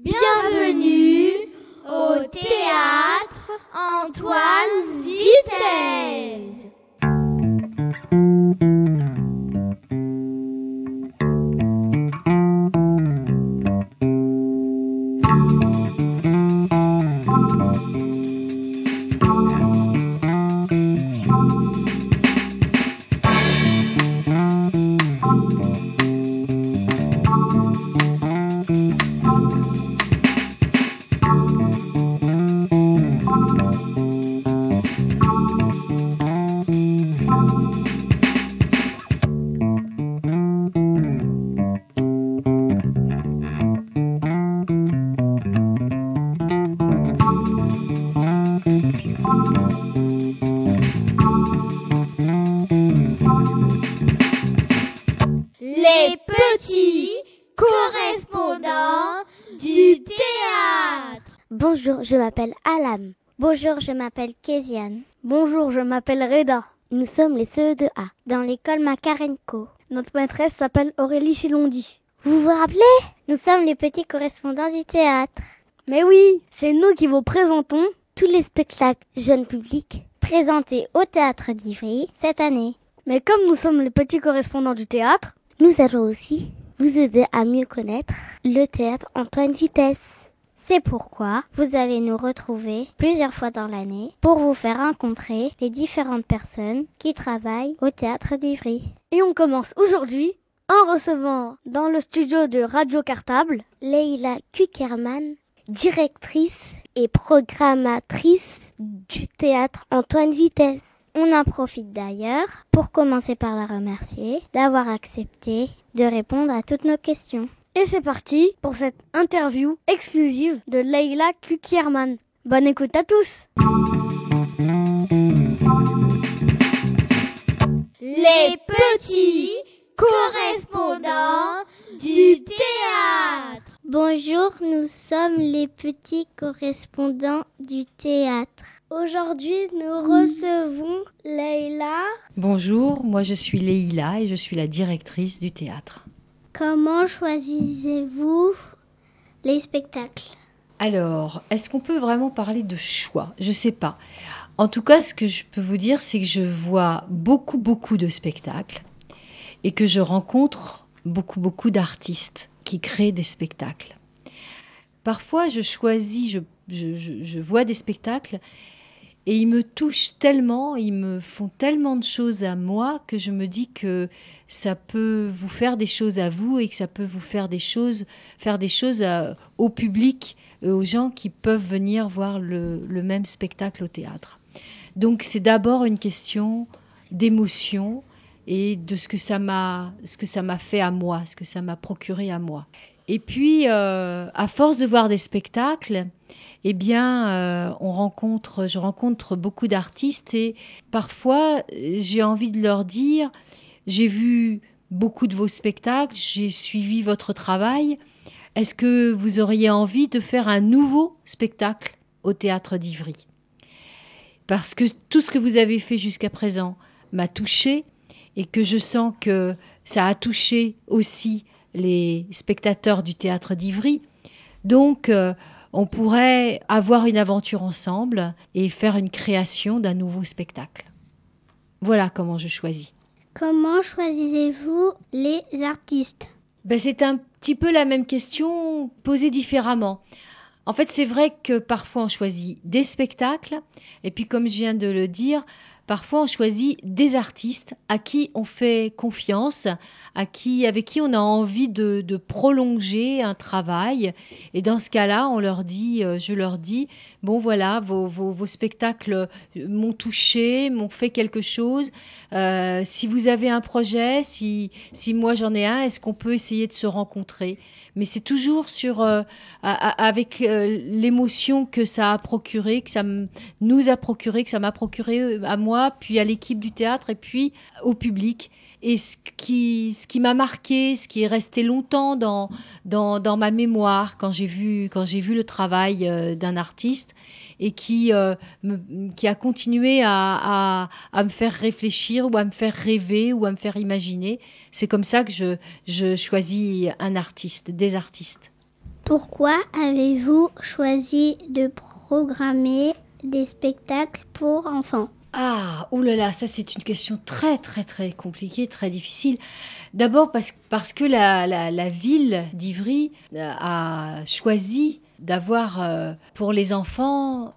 Bienvenue au théâtre Antoine Vitesse. Les Bonjour, je m'appelle Kéziane. Bonjour, je m'appelle Reda. Nous sommes les CE2A. Dans l'école Makarenko. Notre maîtresse s'appelle Aurélie Silondi. Vous vous rappelez? Nous sommes les petits correspondants du théâtre. Mais oui, c'est nous qui vous présentons tous les spectacles jeunes publics présentés au théâtre d'Ivry cette année. Mais comme nous sommes les petits correspondants du théâtre, nous allons aussi vous aider à mieux connaître le théâtre Antoine Vitesse. C'est pourquoi vous allez nous retrouver plusieurs fois dans l'année pour vous faire rencontrer les différentes personnes qui travaillent au théâtre d'Ivry. Et on commence aujourd'hui en recevant dans le studio de Radio Cartable Leila Kukerman, directrice et programmatrice du théâtre Antoine Vitesse. On en profite d'ailleurs pour commencer par la remercier d'avoir accepté de répondre à toutes nos questions. Et c'est parti pour cette interview exclusive de Leila Kukierman. Bonne écoute à tous Les petits correspondants du théâtre. Bonjour, nous sommes les petits correspondants du théâtre. Aujourd'hui, nous recevons Leïla. Bonjour, moi je suis Leïla et je suis la directrice du théâtre. Comment choisissez-vous les spectacles? Alors, est-ce qu'on peut vraiment parler de choix? Je sais pas. En tout cas, ce que je peux vous dire, c'est que je vois beaucoup, beaucoup de spectacles et que je rencontre beaucoup, beaucoup d'artistes qui créent des spectacles. Parfois, je choisis, je, vois des spectacles et ils me touchent tellement, ils me font tellement de choses à moi que je me dis que ça peut vous faire des choses à vous et que ça peut vous faire des choses, faire des choses à, au public, aux gens qui peuvent venir voir le, le même spectacle au théâtre. Donc c'est d'abord une question d'émotion, et de ce que ça m'a ce que ça m'a fait à moi, ce que ça m'a procuré à moi. Et puis euh, à force de voir des spectacles, eh bien euh, on rencontre je rencontre beaucoup d'artistes et parfois j'ai envie de leur dire j'ai vu beaucoup de vos spectacles, j'ai suivi votre travail. Est-ce que vous auriez envie de faire un nouveau spectacle au théâtre d'Ivry? Parce que tout ce que vous avez fait jusqu'à présent m'a touché et que je sens que ça a touché aussi les spectateurs du théâtre d'Ivry. Donc, euh, on pourrait avoir une aventure ensemble et faire une création d'un nouveau spectacle. Voilà comment je choisis. Comment choisissez-vous les artistes? Ben, C'est un petit peu la même question posée différemment. En fait, c'est vrai que parfois on choisit des spectacles, et puis comme je viens de le dire, Parfois, on choisit des artistes à qui on fait confiance, à qui, avec qui on a envie de, de prolonger un travail. Et dans ce cas-là, on leur dit, euh, je leur dis, bon voilà, vos, vos, spectacles m'ont touché, m'ont fait quelque chose. Euh, si vous avez un projet, si, si moi j'en ai un, est-ce qu'on peut essayer de se rencontrer? Mais c'est toujours sur euh, avec euh, l'émotion que ça a procuré, que ça nous a procuré, que ça m'a procuré euh, à moi, puis à l'équipe du théâtre et puis au public. Et ce qui, ce qui m'a marqué, ce qui est resté longtemps dans, dans, ma mémoire quand j'ai vu, quand j'ai vu le travail euh, d'un artiste et qui, euh, qui a continué à, à, à, me faire réfléchir ou à me faire rêver ou à me faire imaginer, c'est comme ça que je, je choisis un artiste, des artistes. Pourquoi avez-vous choisi de programmer des spectacles pour enfants? Ah, oulala, ça c'est une question très très très compliquée, très difficile. D'abord parce, parce que la, la, la ville d'Ivry euh, a choisi d'avoir euh, pour les enfants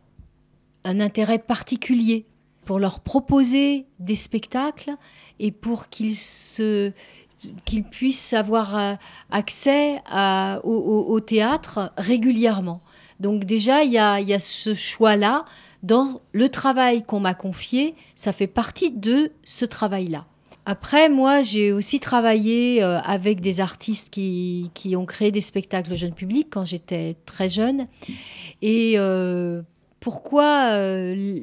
un intérêt particulier, pour leur proposer des spectacles et pour qu'ils se qu'ils puissent avoir euh, accès au, au, théâtre régulièrement. Donc déjà, il y a, y a ce choix-là. Dans le travail qu'on m'a confié, ça fait partie de ce travail-là. Après, moi, j'ai aussi travaillé euh, avec des artistes qui, ont créé des spectacles jeune public quand j'étais très jeune. Et euh, pourquoi euh,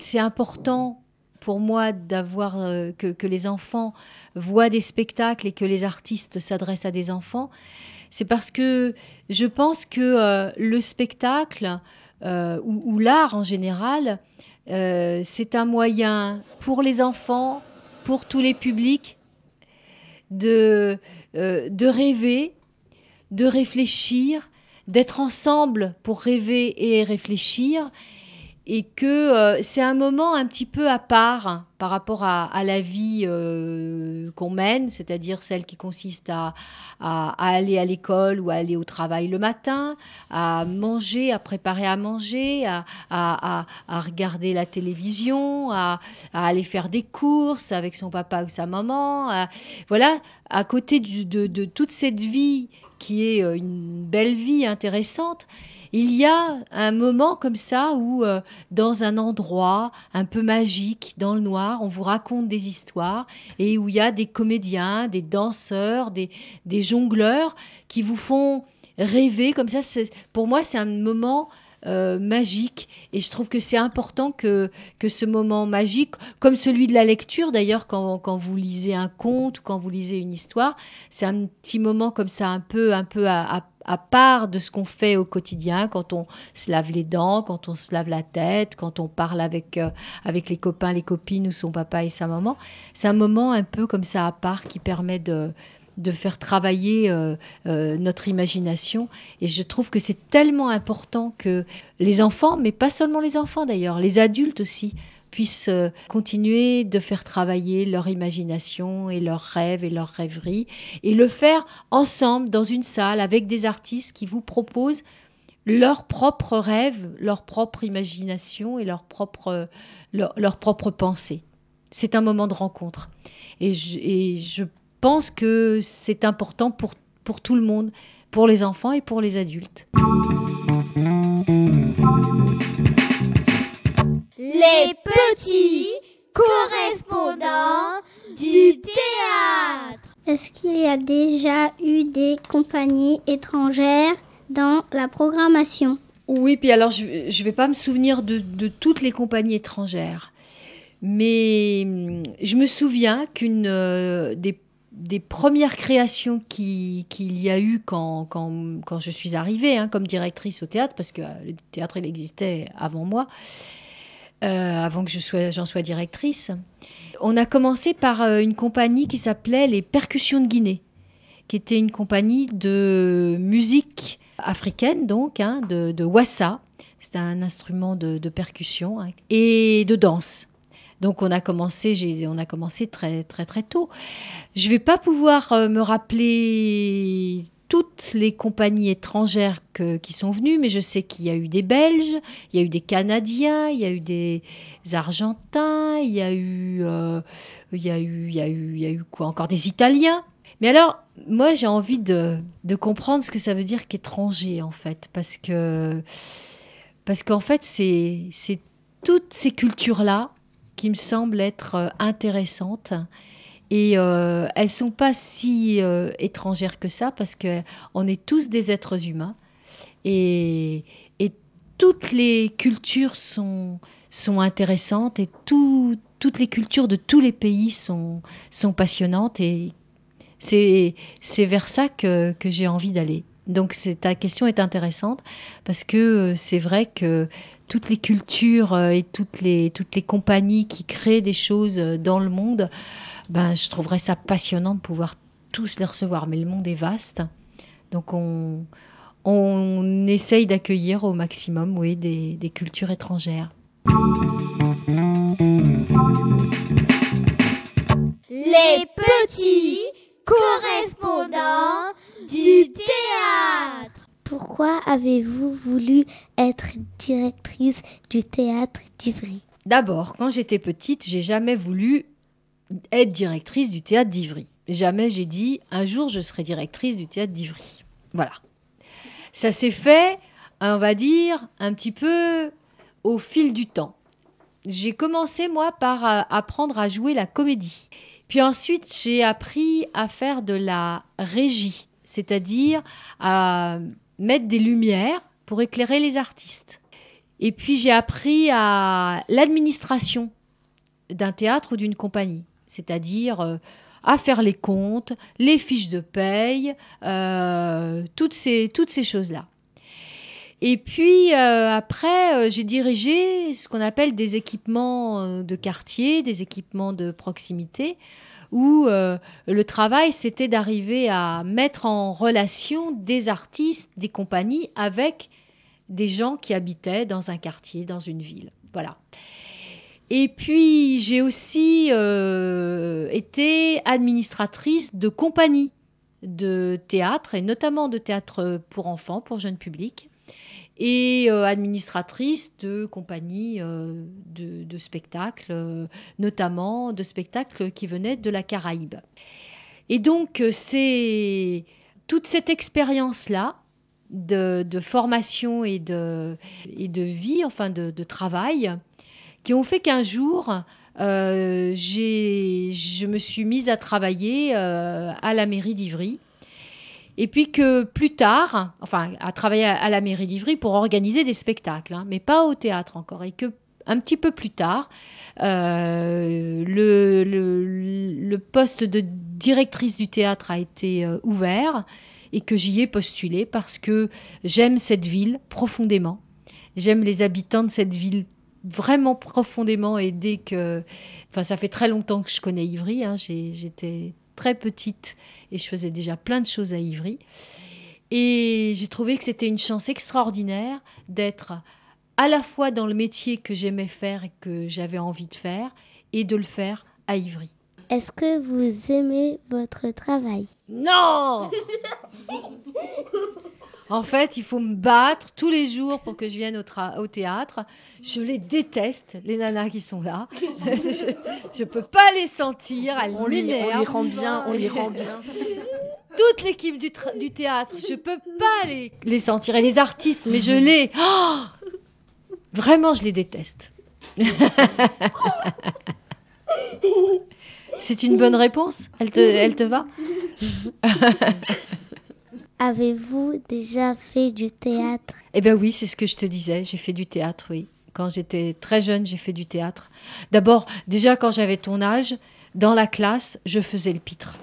c'est important pour moi d'avoir que, les enfants voient des spectacles et que les artistes s'adressent à des enfants, c'est parce que je pense que le spectacle euh, ou, l'art en général, euh, c'est un moyen pour les enfants, pour tous les publics, de, euh, de rêver, de réfléchir, d'être ensemble pour rêver et réfléchir et que euh, c'est un moment un petit peu à part par rapport à, la vie euh, qu'on mène, c'est-à-dire celle qui consiste à, aller à l'école ou à aller au travail le matin, à manger, à préparer à manger, à, regarder la télévision, à, aller faire des courses avec son papa ou sa maman. voilà, à côté de toute cette vie qui est euh, une belle vie intéressante, il y a un moment comme ça où, euh, dans un endroit un peu magique, dans le noir, on vous raconte des histoires et où il y a des comédiens, des danseurs, des, des jongleurs qui vous font rêver comme ça. Pour moi, c'est un moment euh, magique. Et je trouve que c'est important que, que ce moment magique, comme celui de la lecture d'ailleurs, quand, quand vous lisez un conte ou quand vous lisez une histoire, c'est un petit moment comme ça, un peu, un peu à, à, à part de ce qu'on fait au quotidien, quand on se lave les dents, quand on se lave la tête, quand on parle avec, euh, avec les copains, les copines ou son papa et sa maman. C'est un moment un peu comme ça à part qui permet de de faire travailler euh, euh, notre imagination. Et je trouve que c'est tellement important que les enfants, mais pas seulement les enfants d'ailleurs, les adultes aussi, puissent euh, continuer de faire travailler leur imagination et leurs rêves et leurs rêveries, et le faire ensemble dans une salle avec des artistes qui vous proposent leurs propres rêves, leur propre imagination et leur propre, leur, pensée. C'est un moment de rencontre. Et je, et je pense que c'est important pour, pour tout le monde, pour les enfants et pour les adultes. Les petits correspondants du théâtre. Est-ce qu'il y a déjà eu des compagnies étrangères dans la programmation? Oui, puis alors je ne vais pas me souvenir de, de toutes les compagnies étrangères. Mais je me souviens qu'une euh, des des premières créations qu'il qui y a eu quand, quand, je suis arrivée hein, comme directrice au théâtre, parce que le théâtre il existait avant moi, euh, avant que je sois, j'en sois directrice. On a commencé par euh, une compagnie qui s'appelait les Percussions de Guinée, qui était une compagnie de musique africaine, donc, hein, de, de wassa, c'est un instrument de, de percussion, hein, et de danse. Donc on a commencé, on a commencé très très très tôt. Je vais pas pouvoir euh, me rappeler toutes les compagnies étrangères qui sont venues, mais je sais qu'il y a eu des Belges, il y a eu des Canadiens, il y a eu des Argentins, il y a eu, euh, il y a eu, il y a eu, y a eu quoi encore? Des Italiens. Mais alors, moi, j'ai envie de, de comprendre ce que ça veut dire qu'étranger en fait, parce que parce qu'en fait, c'est c'est toutes ces cultures là qui me semblent être euh, intéressantes. Et euh, elles sont pas si euh, étrangères que ça parce que on est tous des êtres humains et, et toutes les cultures sont sont intéressantes et tout, toutes les cultures de tous les pays sont sont passionnantes et c'est vers ça que, que j'ai envie d'aller. Donc ta question est intéressante parce que c'est vrai que toutes les cultures et toutes les, toutes les compagnies qui créent des choses dans le monde, ben, je trouverais ça passionnant de pouvoir tous les recevoir. Mais le monde est vaste. Donc on, on essaye d'accueillir au maximum, oui, des, des cultures étrangères. Les petits correspondants du théâtre. Pourquoi avez-vous voulu être directrice du théâtre d'Ivry? D'abord, quand j'étais petite, j'ai jamais voulu être directrice du théâtre d'Ivry. Jamais j'ai dit un jour je serai directrice du théâtre d'Ivry. Voilà. Ça s'est fait, on va dire, un petit peu au fil du temps. J'ai commencé, moi, par euh, apprendre à jouer la comédie. Puis ensuite, j'ai appris à faire de la régie, c'est-à-dire à mettre des lumières pour éclairer les artistes. Et puis j'ai appris à l'administration d'un théâtre ou d'une compagnie, c'est-à-dire euh, à faire les comptes, les fiches de paye, euh, toutes ces, choses-là. Et puis euh, après, j'ai dirigé ce qu'on appelle des équipements de quartier, des équipements de proximité, où le travail, c'était d'arriver à mettre en relation des artistes, des compagnies avec des gens qui habitaient dans un quartier, dans une ville. Voilà. Et puis, j'ai aussi euh, été administratrice de compagnie de théâtre, et notamment de théâtre pour enfants, pour jeunes publics, et euh, administratrice de compagnie euh, de, de, spectacles, notamment de spectacles qui venaient de la Caraïbe. Et donc, c'est toute cette expérience-là de, formation et de, et de vie, enfin de, travail, qui ont fait qu'un jour, euh, je me suis mise à travailler euh, à la mairie d'Ivry. Et puis que plus tard, enfin, à travailler à, la mairie d'Ivry pour organiser des spectacles, hein, mais pas au théâtre encore. Et que un petit peu plus tard, euh, le, le, poste de directrice du théâtre a été ouvert et que j'y ai postulé parce que j'aime cette ville profondément. J'aime les habitants de cette ville vraiment profondément et dès que... Enfin, ça fait très longtemps que je connais Ivry. Hein. J'étais très petite et je faisais déjà plein de choses à Ivry. Et j'ai trouvé que c'était une chance extraordinaire d'être à la fois dans le métier que j'aimais faire et que j'avais envie de faire et de le faire à Ivry. Est-ce que vous aimez votre travail? Non En fait, il faut me battre tous les jours pour que je vienne au, théâtre. Je les déteste, les nanas qui sont là. je ne peux pas les sentir, elles on, les, on les rend bien, on les rend bien. Toute l'équipe du, du, théâtre, je ne peux pas les, les, sentir. Et les artistes, mais je les... Oh Vraiment, je les déteste. C'est une bonne réponse? Elle te, elle te va? Avez-vous déjà fait du théâtre? Eh bien oui, c'est ce que je te disais, j'ai fait du théâtre, oui. Quand j'étais très jeune, j'ai fait du théâtre. D'abord, déjà quand j'avais ton âge, dans la classe, je faisais le pitre.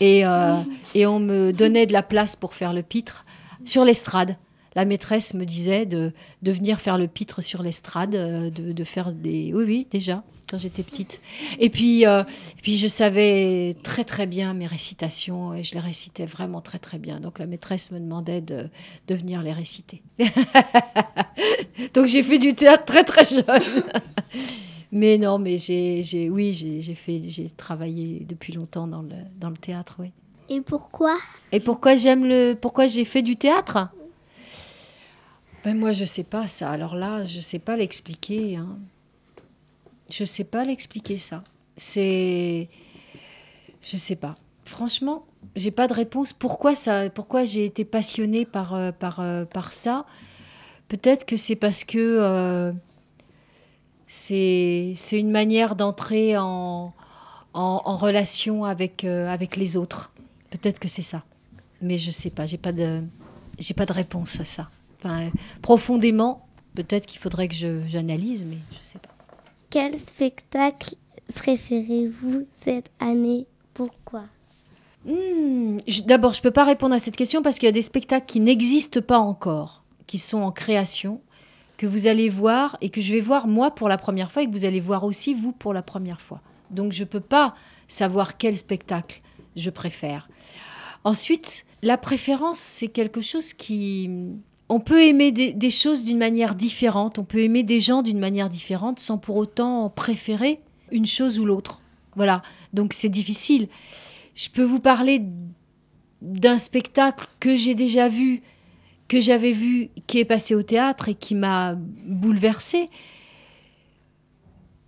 Et, euh, et on me donnait de la place pour faire le pitre sur l'estrade la maîtresse me disait de, de venir faire le pitre sur l'estrade, euh, de, de, faire des... Oui, oui, déjà, quand j'étais petite. Et puis, euh, puis je savais très très bien mes récitations et je les récitais vraiment très très bien. Donc la maîtresse me demandait de, de venir les réciter. Donc j'ai fait du théâtre très très jeune. mais non, mais j'ai, oui, j'ai, fait, j'ai travaillé depuis longtemps dans le, dans le théâtre, oui. Et pourquoi? Et pourquoi j'aime le, pourquoi j'ai fait du théâtre? Ben moi, je sais pas ça. Alors là, je sais pas l'expliquer. Hein. Je sais pas l'expliquer ça. C'est, je sais pas. Franchement, j'ai pas de réponse. Pourquoi Pourquoi j'ai été passionnée par euh, par euh, par ça? Peut-être que c'est parce que euh, c'est une manière d'entrer en, en, relation avec avec les autres. Peut-être que c'est ça. Mais je sais pas. J'ai pas pas de réponse à ça profondément, peut-être qu'il faudrait que j'analyse, mais je ne sais pas. Quel spectacle préférez-vous cette année? Pourquoi? Hmm, D'abord, je ne peux pas répondre à cette question parce qu'il y a des spectacles qui n'existent pas encore, qui sont en création, que vous allez voir et que je vais voir moi pour la première fois et que vous allez voir aussi vous pour la première fois. Donc je ne peux pas savoir quel spectacle je préfère. Ensuite, la préférence, c'est quelque chose qui... On peut aimer des, choses d'une manière différente, on peut aimer des gens d'une manière différente sans pour autant préférer une chose ou l'autre. Voilà, donc c'est difficile. Je peux vous parler d'un spectacle que j'ai déjà vu, que j'avais vu, qui est passé au théâtre et qui m'a bouleversée.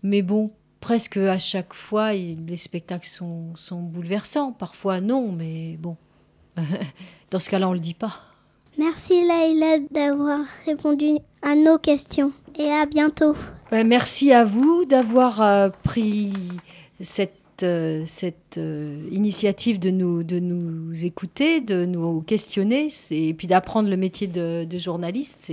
Mais bon, presque à chaque fois, les spectacles sont, sont bouleversants. Parfois non, mais bon, dans ce cas-là, on le dit pas. Merci Laïla d'avoir répondu à nos questions et à bientôt. Merci à vous d'avoir euh, pris cette euh, cette euh, initiative de nous, de nous écouter, de nous questionner, et puis d'apprendre le métier de, de journaliste,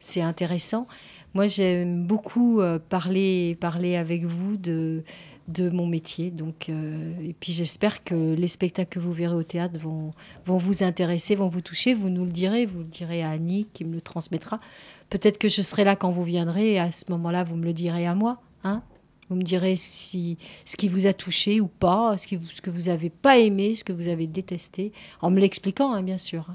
c'est intéressant. Moi, j'aime beaucoup parler, parler avec vous de, de mon métier. Donc, et puis j'espère que les spectacles que vous verrez au théâtre vont, vous intéresser, vont vous toucher. Vous nous le direz, vous le direz à Annie qui me le transmettra. Peut-être que je serai là quand vous viendrez et à ce moment-là, vous me le direz à moi. Hein vous me direz si, ce qui vous a touché ou pas, ce, que vous n'avez pas aimé, ce que vous avez détesté, en me l'expliquant, hein, bien sûr.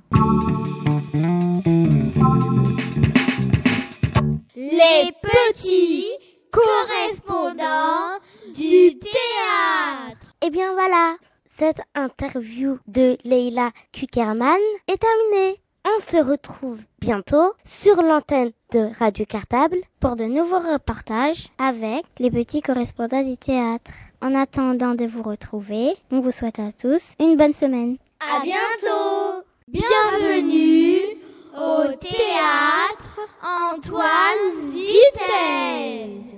Les petits correspondants du théâtre. Et eh bien voilà, cette interview de Leila Kukerman est terminée. On se retrouve bientôt sur l'antenne de Radio Cartable pour de nouveaux reportages avec les petits correspondants du théâtre. En attendant de vous retrouver, on vous souhaite à tous une bonne semaine. À bientôt. Bienvenue au théâtre Antoine Vitesse.